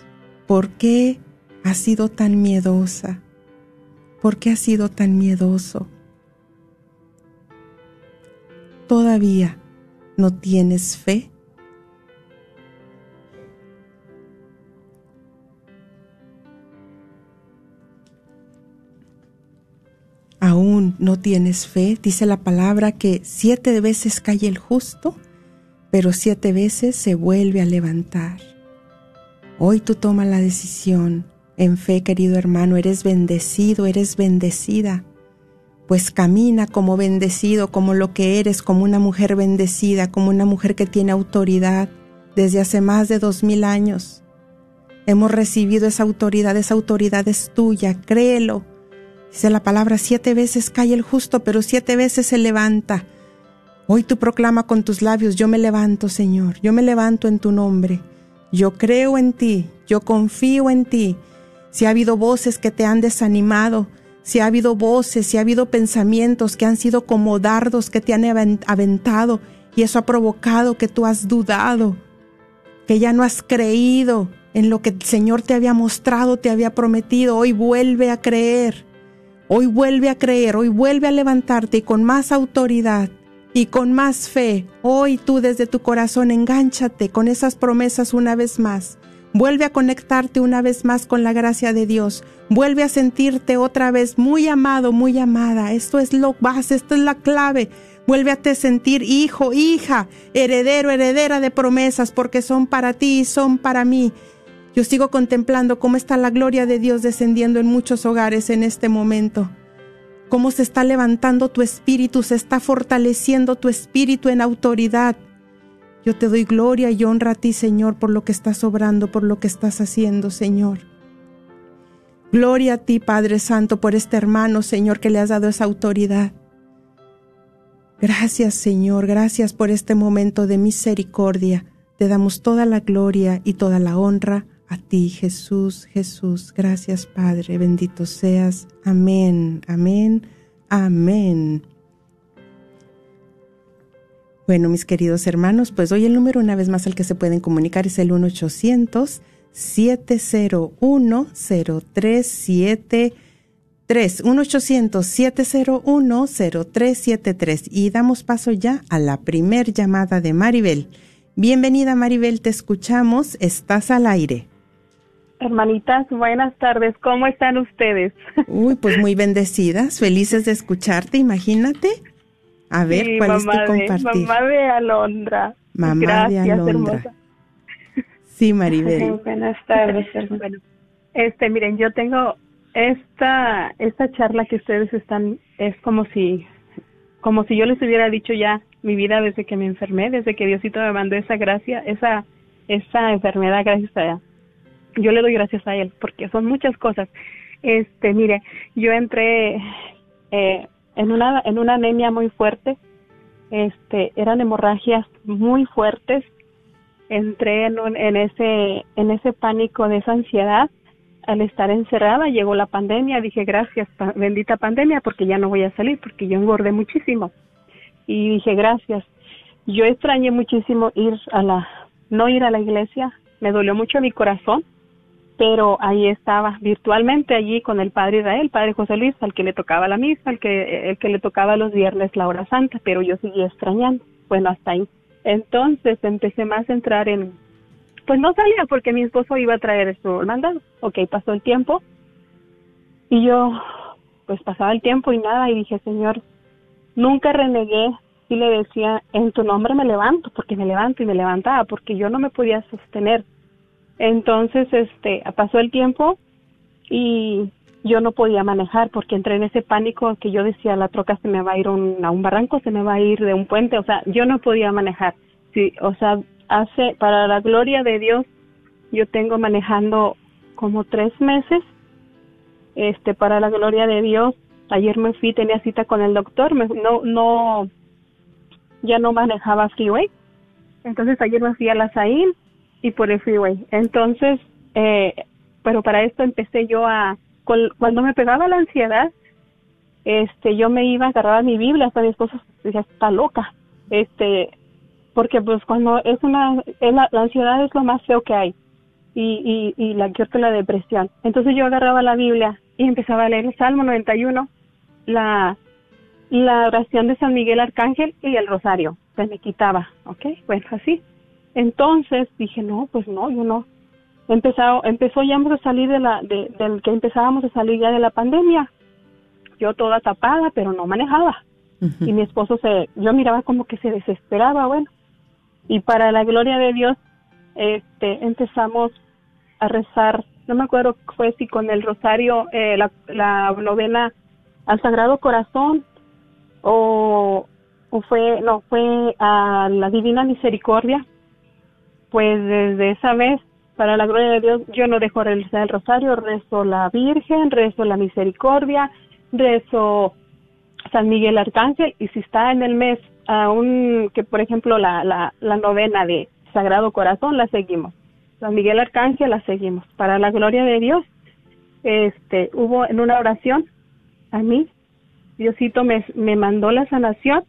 ¿Por qué has sido tan miedosa? ¿Por qué has sido tan miedoso? ¿Todavía no tienes fe? aún no tienes fe, dice la palabra que siete veces cae el justo, pero siete veces se vuelve a levantar. Hoy tú tomas la decisión. En fe, querido hermano, eres bendecido, eres bendecida. Pues camina como bendecido, como lo que eres, como una mujer bendecida, como una mujer que tiene autoridad desde hace más de dos mil años. Hemos recibido esa autoridad, esa autoridad es tuya, créelo. Dice la palabra, siete veces cae el justo, pero siete veces se levanta. Hoy tú proclama con tus labios, yo me levanto, Señor, yo me levanto en tu nombre. Yo creo en ti, yo confío en ti. Si ha habido voces que te han desanimado, si ha habido voces, si ha habido pensamientos que han sido como dardos que te han aventado y eso ha provocado que tú has dudado, que ya no has creído en lo que el Señor te había mostrado, te había prometido, hoy vuelve a creer, hoy vuelve a creer, hoy vuelve a levantarte y con más autoridad y con más fe, hoy tú desde tu corazón engánchate con esas promesas una vez más. Vuelve a conectarte una vez más con la gracia de Dios. Vuelve a sentirte otra vez muy amado, muy amada. Esto es lo base, esto es la clave. Vuelve a te sentir hijo, hija, heredero, heredera de promesas, porque son para ti y son para mí. Yo sigo contemplando cómo está la gloria de Dios descendiendo en muchos hogares en este momento cómo se está levantando tu espíritu, se está fortaleciendo tu espíritu en autoridad. Yo te doy gloria y honra a ti, Señor, por lo que estás obrando, por lo que estás haciendo, Señor. Gloria a ti, Padre Santo, por este hermano, Señor, que le has dado esa autoridad. Gracias, Señor, gracias por este momento de misericordia. Te damos toda la gloria y toda la honra a ti, Jesús, Jesús. Gracias, Padre. Bendito seas. Amén, amén, amén. Bueno, mis queridos hermanos, pues hoy el número una vez más al que se pueden comunicar es el 1-800-701-0373. 1-800-701-0373. Y damos paso ya a la primer llamada de Maribel. Bienvenida Maribel, te escuchamos, estás al aire. Hermanitas, buenas tardes. ¿Cómo están ustedes? [LAUGHS] Uy, pues muy bendecidas, felices de escucharte, imagínate. A ver, ¿cuál es tu compartir? mamá de Alondra. Mamá de Alondra. Sí, Maribel. [LAUGHS] buenas tardes, [LAUGHS] bueno, este, miren, yo tengo esta esta charla que ustedes están es como si como si yo les hubiera dicho ya mi vida desde que me enfermé, desde que Diosito me mandó esa gracia, esa esa enfermedad gracias a yo le doy gracias a él porque son muchas cosas. Este, mire, yo entré eh, en una en una anemia muy fuerte. Este, eran hemorragias muy fuertes. Entré en, en ese en ese pánico de esa ansiedad al estar encerrada. Llegó la pandemia, dije gracias bendita pandemia porque ya no voy a salir porque yo engordé muchísimo. Y dije gracias. Yo extrañé muchísimo ir a la no ir a la iglesia, me dolió mucho mi corazón pero ahí estaba virtualmente allí con el padre Israel, el padre José Luis, al que le tocaba la misa, al que, el que le tocaba los viernes la hora santa, pero yo seguía extrañando, bueno, hasta ahí. Entonces empecé más a entrar en, pues no salía porque mi esposo iba a traer su mandado, ok, pasó el tiempo y yo, pues pasaba el tiempo y nada, y dije, Señor, nunca renegué, y le decía, en tu nombre me levanto, porque me levanto y me levantaba, porque yo no me podía sostener entonces, este, pasó el tiempo y yo no podía manejar porque entré en ese pánico que yo decía, la troca se me va a ir un- a un barranco, se me va a ir de un puente, o sea, yo no podía manejar. Sí, o sea, hace, para la gloria de Dios, yo tengo manejando como tres meses, este, para la gloria de Dios, ayer me fui, tenía cita con el doctor, me- no, no, ya no manejaba freeway, entonces ayer me fui a la Saín y por el freeway, entonces, eh, pero para esto empecé yo a, cuando me pegaba la ansiedad, este, yo me iba a agarrar mi Biblia, hasta mi esposo decía, está loca, este, porque pues cuando es una, es la, ansiedad es lo más feo que hay, y, y, y la que la depresión. Entonces yo agarraba la Biblia y empezaba a leer el Salmo 91, la, la oración de San Miguel Arcángel y el rosario, se me quitaba, ¿ok? Bueno, así. Entonces dije, no, pues no, yo no. Empezó, empezó ya a salir de la, de, del que empezábamos a salir ya de la pandemia. Yo toda tapada, pero no manejaba. Y mi esposo se, yo miraba como que se desesperaba, bueno. Y para la gloria de Dios, este, empezamos a rezar, no me acuerdo fue si con el rosario, eh, la, la novena al Sagrado Corazón, o, o fue, no, fue a la Divina Misericordia, pues desde esa vez, para la gloria de Dios, yo no dejo de rezar el rosario, rezo la Virgen, rezo la Misericordia, rezo San Miguel Arcángel, y si está en el mes, aún que por ejemplo la, la, la novena de Sagrado Corazón, la seguimos. San Miguel Arcángel la seguimos. Para la gloria de Dios, este, hubo en una oración a mí, Diosito me mandó la sanación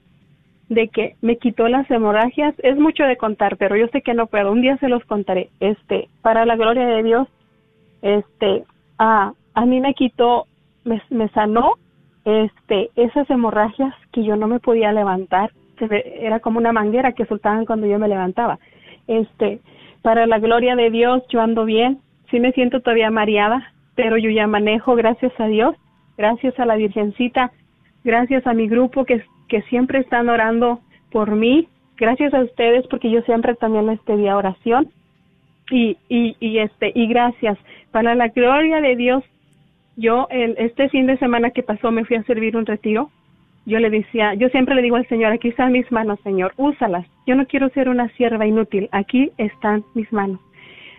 de que me quitó las hemorragias. Es mucho de contar, pero yo sé que no puedo. Un día se los contaré. Este, para la gloria de Dios, este, a, a mí me quitó, me, me sanó, este, esas hemorragias que yo no me podía levantar. Era como una manguera que soltaban cuando yo me levantaba. Este, para la gloria de Dios, yo ando bien. Sí me siento todavía mareada, pero yo ya manejo, gracias a Dios, gracias a la Virgencita, gracias a mi grupo que, que siempre están orando por mí, gracias a ustedes porque yo siempre también les pedí oración. Y, y, y este y gracias. Para la gloria de Dios yo el, este fin de semana que pasó me fui a servir un retiro. Yo le decía yo siempre le digo al Señor aquí están mis manos Señor úsalas. Yo no quiero ser una sierva inútil aquí están mis manos.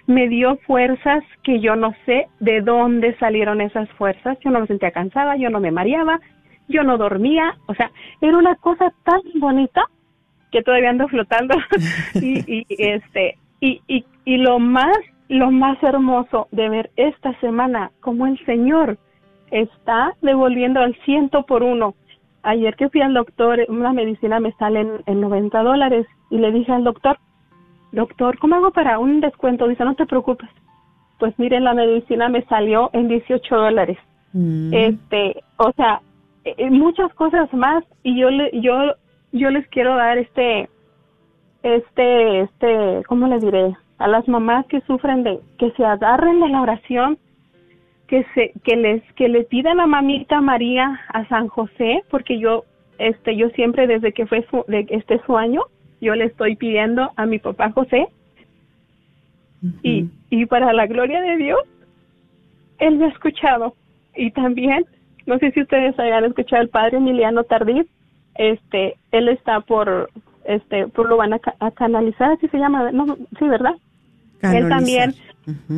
Me dio fuerzas que yo no sé de dónde salieron esas fuerzas. Yo no me sentía cansada yo no me mareaba yo no dormía o sea era una cosa tan bonita que todavía ando flotando. [LAUGHS] Y, y este y, y, y lo más lo más hermoso de ver esta semana como el Señor está devolviendo al ciento por uno. Ayer que fui al doctor una medicina me sale en, en 90 dólares y le dije al doctor doctor cómo hago para un descuento dice no te preocupes. Pues miren la medicina me salió en 18 dólares Mm. este o sea eh, muchas cosas más y yo le yo yo les quiero dar este este este cómo les diré a las mamás que sufren de que se agarren de la oración que se que les que le pidan a mamita María a San José porque yo este yo siempre desde que fue su, de este su año yo le estoy pidiendo a mi papá José. Y, y para la gloria de Dios, Él me ha escuchado. Y también, no sé si ustedes hayan escuchado al padre Emiliano Tardif, este, él está por, este, por lo van a, a canalizar, así se llama, no, sí, ¿verdad? Él también,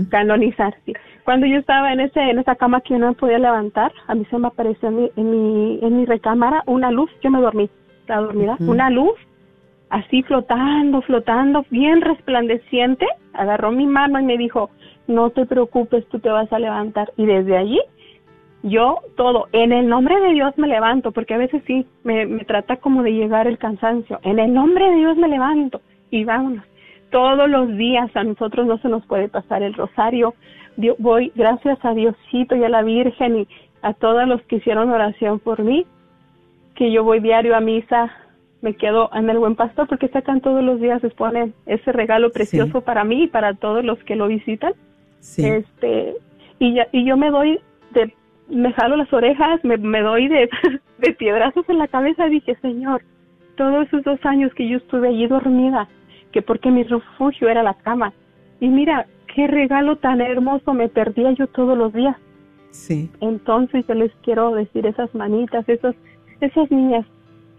canonizar, sí. Cuando yo estaba en ese, en esa cama que yo no me podía levantar, a mí se me apareció en mi, en mi, en mi recámara una luz, yo me dormí, estaba dormida, una luz así flotando, flotando, bien resplandeciente, agarró mi mano y me dijo, no te preocupes, tú te vas a levantar. Y desde allí, yo todo, en el nombre de Dios me levanto, porque a veces sí, me, me trata como de llegar el cansancio. En el nombre de Dios me levanto y vámonos. Todos los días a nosotros no se nos puede pasar el rosario. Dio- voy, gracias a Diosito y a la Virgen y a todos los que hicieron oración por mí, que yo voy diario a misa, me quedo en el buen pastor porque sacan todos los días, exponen ese regalo precioso Sí. para mí y para todos los que lo visitan. Sí. Este, y, ya, y yo me doy de, me jalo las orejas, me, me doy de, [LAUGHS] de piedrazos en la cabeza dije, Señor, todos esos dos años que yo estuve allí dormida, que porque mi refugio era la cama. Y mira, qué regalo tan hermoso me perdía yo todos los días. Sí. Entonces yo les quiero decir esas manitas, esas, esas niñas,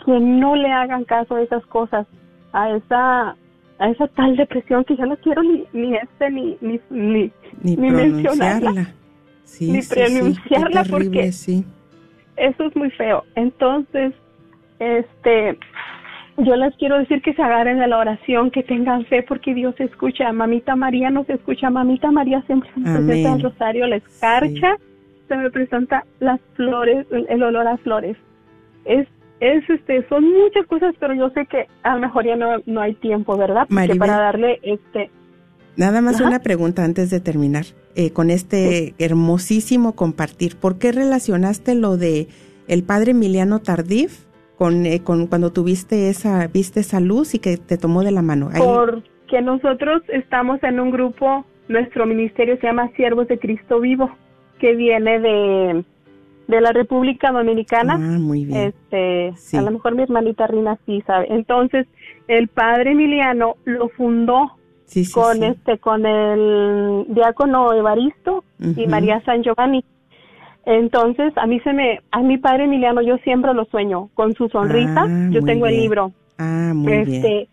que no le hagan caso a esas cosas, a esa, a esa tal depresión que ya no quiero ni, ni este ni, ni, ni, Ni, mencionarla. Sí, ni sí, terrible, porque- eso es muy feo. Entonces, este, yo les quiero decir que se agarren de la oración, que tengan fe porque Dios escucha. Mamita María nos escucha. Mamita María siempre se presenta el rosario, la escarcha, se me presenta las flores, el, el olor a flores. Es, es, este, son muchas cosas, pero yo sé que a lo mejor ya no, no hay tiempo, ¿verdad? Porque Maribel. para darle, este, Nada más Ajá. una pregunta antes de terminar eh, con este hermosísimo compartir. ¿Por qué relacionaste lo de el padre Emiliano Tardif con, eh, con cuando tuviste esa, viste esa luz y que te tomó de la mano? Ahí- porque nosotros estamos en un grupo, nuestro ministerio se llama Siervos de Cristo Vivo, que viene de, de la República Dominicana. Ah, muy bien. Este, Sí. a lo mejor mi hermanita Rina sí sabe. Entonces, el padre Emiliano lo fundó sí, sí, con sí. este con el diácono Evaristo y. María San Giovanni. Entonces, a mí se me a mi padre Emiliano yo siempre lo sueño con su sonrisa. Ah, yo tengo el bien. libro Ah, muy bien. este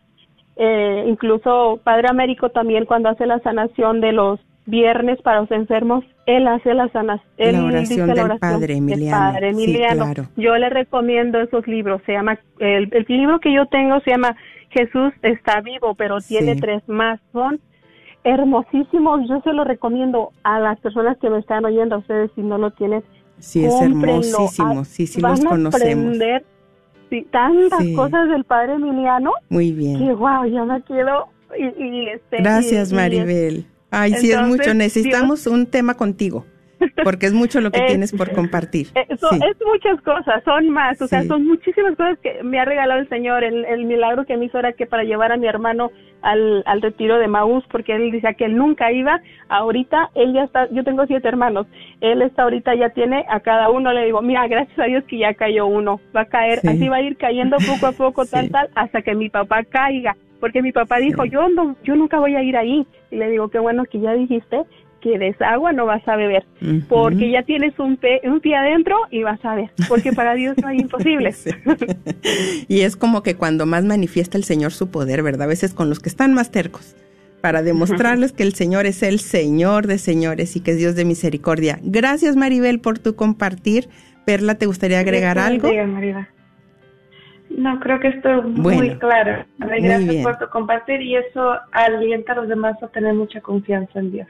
eh, incluso Padre Américo también cuando hace la sanación de los viernes para los enfermos él hace la sanación La oración del Padre Emiliano. Padre Sí, Emiliano claro. yo le recomiendo esos libros se llama el, el libro que yo tengo se llama Jesús está vivo pero tiene Sí. tres más son hermosísimos yo se los recomiendo a las personas que me están oyendo a ustedes si no lo tienen Sí, es hermosísimo. Ah, Sí, sí van los a conocemos. aprender sí, tantas Sí. cosas del Padre Emiliano Muy bien. que wow, ya me quedo y, y, este Gracias, y- Maribel. Ay, sí, es Entonces, mucho. Necesitamos un tema contigo, porque es mucho lo que Es- tienes por compartir. eh, so- Sí. Es muchas cosas, son más, o sea, Sí. son muchísimas cosas que me ha regalado el Señor. El, el milagro que me hizo era que para llevar a mi hermano al, al retiro de Maús, porque él decía que él nunca iba. Ahorita él ya está, yo tengo siete hermanos, él está ahorita ya tiene a cada uno, le digo, mira, gracias a Dios que ya cayó uno, va a caer, Sí. así va a ir cayendo poco a poco, [LAUGHS] tal, tal, hasta que mi papá caiga. Porque mi papá dijo, yo no, yo nunca voy a ir ahí. Y le digo, qué bueno que ya dijiste esa agua no vas a beber porque ya tienes un, pe- un pie adentro y vas a ver, porque para Dios no hay [LAUGHS] imposibles. Y es como que cuando más manifiesta el Señor su poder, ¿verdad? A veces con los que están más tercos, para demostrarles que el Señor es el Señor de señores y que es Dios de misericordia. Gracias, Maribel, por tu compartir. Perla, ¿te gustaría agregar algo? Maribel. No, creo que estoy muy Bueno, claro. muy Gracias por tu compartir y eso alienta a los demás a tener mucha confianza en Dios.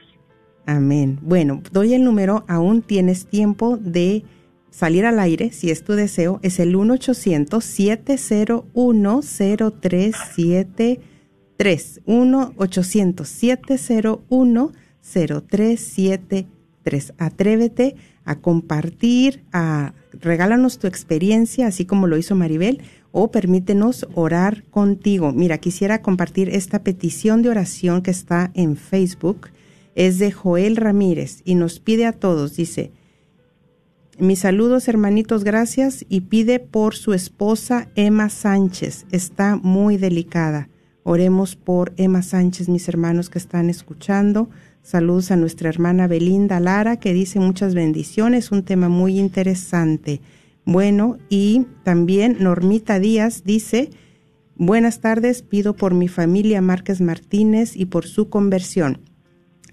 Amén. Bueno, doy el número, aún tienes tiempo de salir al aire, si es tu deseo, es el 1-800-701-0373. 1-800-701-0373. Atrévete a compartir, a regálanos tu experiencia, así como lo hizo Maribel, o permítenos orar contigo. Mira, quisiera compartir esta petición de oración que está en Facebook. Es de Joel Ramírez y nos pide a todos, dice, mis saludos hermanitos, gracias y pide por su esposa Emma Sánchez. Está muy delicada. Oremos por Emma Sánchez, mis hermanos que están escuchando. Saludos a nuestra hermana Belinda Lara que dice muchas bendiciones, un tema muy interesante. Bueno, y también Normita Díaz dice, buenas tardes, pido por mi familia Márquez Martínez y por su conversión.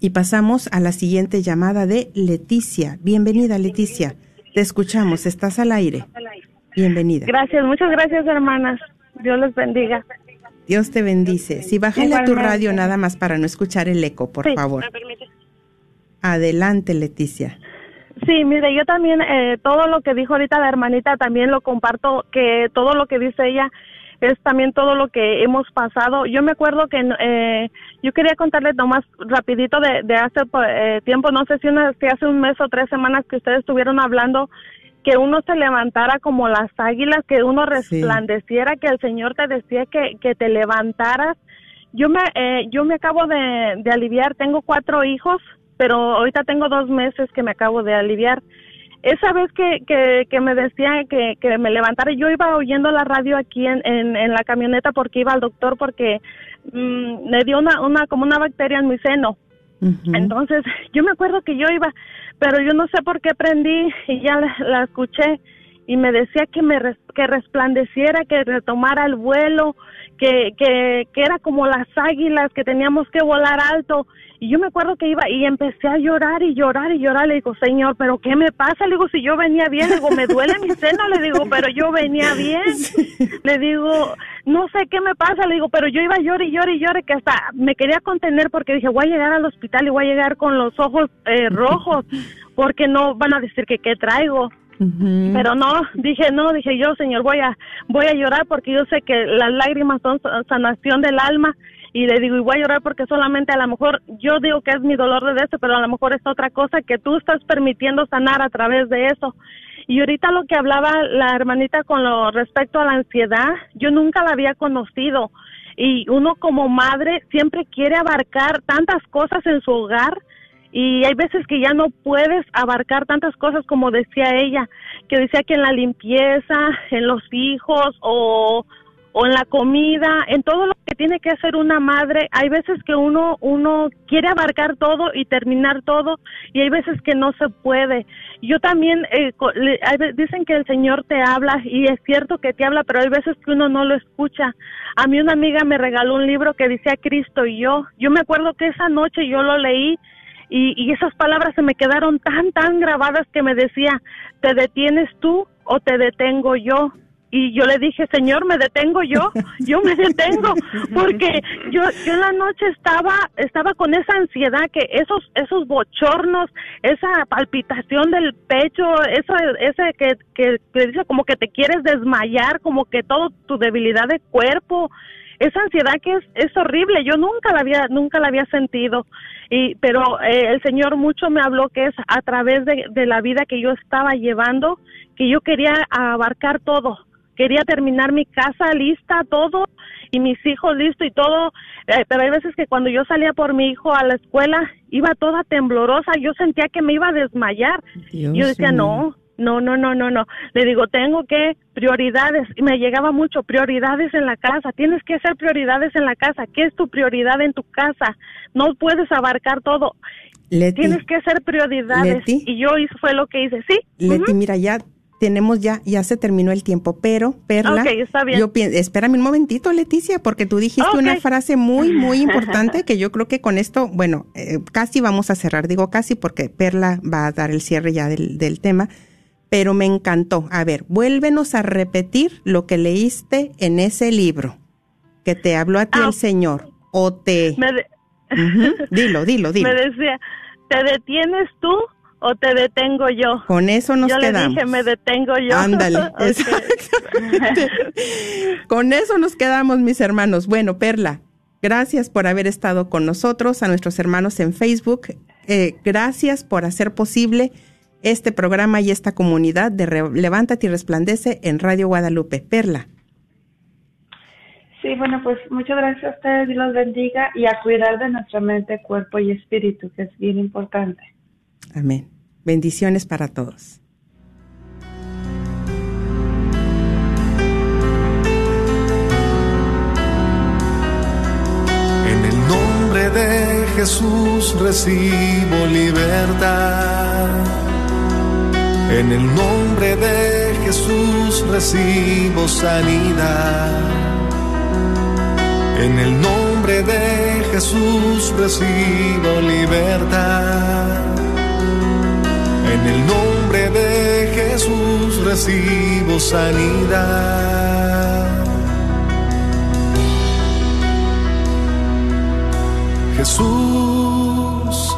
Y pasamos a la siguiente llamada de Leticia. Bienvenida, Leticia. Te escuchamos, estás al aire. Bienvenida. Gracias, muchas gracias, hermanas. Dios les bendiga. Dios te bendice. Si bájale a tu radio nada más para no escuchar el eco, por Sí, favor. Adelante, Leticia. Sí, mire, yo también eh, todo lo que dijo ahorita la hermanita también lo comparto, que todo lo que dice ella es también todo lo que hemos pasado. Yo me acuerdo que eh, yo quería contarle nomás rapidito de, de hace pues, eh, tiempo, no sé si, una, si hace un mes o tres semanas que ustedes estuvieron hablando que uno se levantara como las águilas, que uno Sí. resplandeciera, que el Señor te decía que, que te levantaras. Yo me, eh, yo me acabo de, de aliviar, tengo cuatro hijos, pero ahorita tengo dos meses que me acabo de aliviar. Esa vez que, que, que me decían que, que me levantara, yo iba oyendo la radio aquí en, en, en la camioneta porque iba al doctor porque mm, me dio una, una como una bacteria en mi seno Entonces, [LAUGHS] yo me acuerdo que yo iba, pero yo no sé por qué prendí y ya la, la escuché y me decía que me res- que resplandeciera, que retomara el vuelo, que, que, que era como las águilas, que teníamos que volar alto. Y yo me acuerdo que iba y empecé a llorar y llorar y llorar. Le digo, Señor, ¿pero qué me pasa? Le digo, si yo venía bien, le digo, me duele mi seno, le digo, pero yo venía bien. [LAUGHS] Le digo, no sé qué me pasa, le digo, pero yo iba a llorar y llorar y llorar, que hasta me quería contener porque dije, voy a llegar al hospital y voy a llegar con los ojos eh, rojos, porque no van a decir que qué traigo. Pero no, dije no, dije yo, Señor, voy a voy a llorar porque yo sé que las lágrimas son sa- sanación del alma y le digo, y voy a llorar porque solamente a lo mejor yo digo que es mi dolor de esto, pero a lo mejor es otra cosa que tú estás permitiendo sanar a través de eso. Y ahorita lo que hablaba la hermanita con lo respecto a la ansiedad, yo nunca la había conocido. Y uno como madre siempre quiere abarcar tantas cosas en su hogar y hay veces que ya no puedes abarcar tantas cosas como decía ella, que decía que en la limpieza, en los hijos o, o en la comida, en todo lo tiene que hacer una madre, hay veces que uno uno quiere abarcar todo y terminar todo y hay veces que no se puede. Yo también eh, dicen que el Señor te habla y es cierto que te habla, pero hay veces que uno no lo escucha. A mí una amiga me regaló un libro que decía Cristo y yo. Yo me acuerdo que esa noche yo lo leí y, y esas palabras se me quedaron tan, tan grabadas que me decía, ¿te detienes tú o te detengo yo? Y yo le dije, Señor, me detengo yo, [LAUGHS] yo me detengo, porque yo, yo en la noche estaba, estaba con esa ansiedad que esos, esos bochornos, esa palpitación del pecho, eso, ese que, que, que dice como que te quieres desmayar, como que todo tu debilidad de cuerpo, esa ansiedad que es, es horrible, yo nunca la había, nunca la había sentido, y, pero eh, el Señor mucho me habló que es a través de, de la vida que yo estaba llevando, que yo quería abarcar todo, quería terminar mi casa lista, todo, y mis hijos listos y todo, eh, pero hay veces que cuando yo salía por mi hijo a la escuela, iba toda temblorosa, yo sentía que me iba a desmayar, Dios yo decía, no, no, no, no, no, no. Le digo, tengo que prioridades. Y me llegaba mucho, prioridades en la casa. Tienes que hacer prioridades en la casa. ¿Qué es tu prioridad en tu casa? No puedes abarcar todo. Leti, Tienes que hacer prioridades. Leti. Y yo hice, fue lo que hice. Sí. Leti, mira, ya tenemos ya, ya se terminó el tiempo, pero Perla, Ok, está bien. yo pienso, espérame un momentito, Leticia, porque tú dijiste una frase muy, muy [LAUGHS] importante que yo creo que con esto, bueno, eh, casi vamos a cerrar, digo casi porque Perla va a dar el cierre ya del, del tema, pero me encantó. A ver, vuélvenos a repetir lo que leíste en ese libro que te habló a ti Ah, el Señor, o te... Me, de- Ujú, Dilo, dilo, [LAUGHS] dilo. me decía, ¿te detienes tú o te detengo yo? Con eso nos yo le quedamos. dije, me detengo yo. Ándale, [LAUGHS] exactamente. [LAUGHS] Con eso nos quedamos, mis hermanos. Bueno, Perla, gracias por haber estado con nosotros, a nuestros hermanos en Facebook. eh, gracias por hacer posible este programa y esta comunidad de Re- Levántate y Resplandece en Radio Guadalupe. Perla, Sí, bueno, pues muchas gracias a ustedes y los bendiga y a cuidar de nuestra mente, cuerpo y espíritu, que es bien importante. amén. Bendiciones para todos. En el nombre de Jesús recibo libertad. En el nombre de Jesús recibo sanidad. En el nombre de Jesús recibo libertad. En el nombre de Jesús recibo sanidad. Jesús,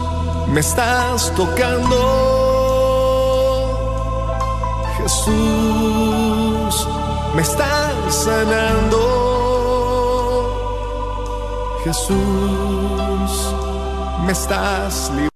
me estás tocando. Jesús, me estás sanando. Jesús, me estás librando.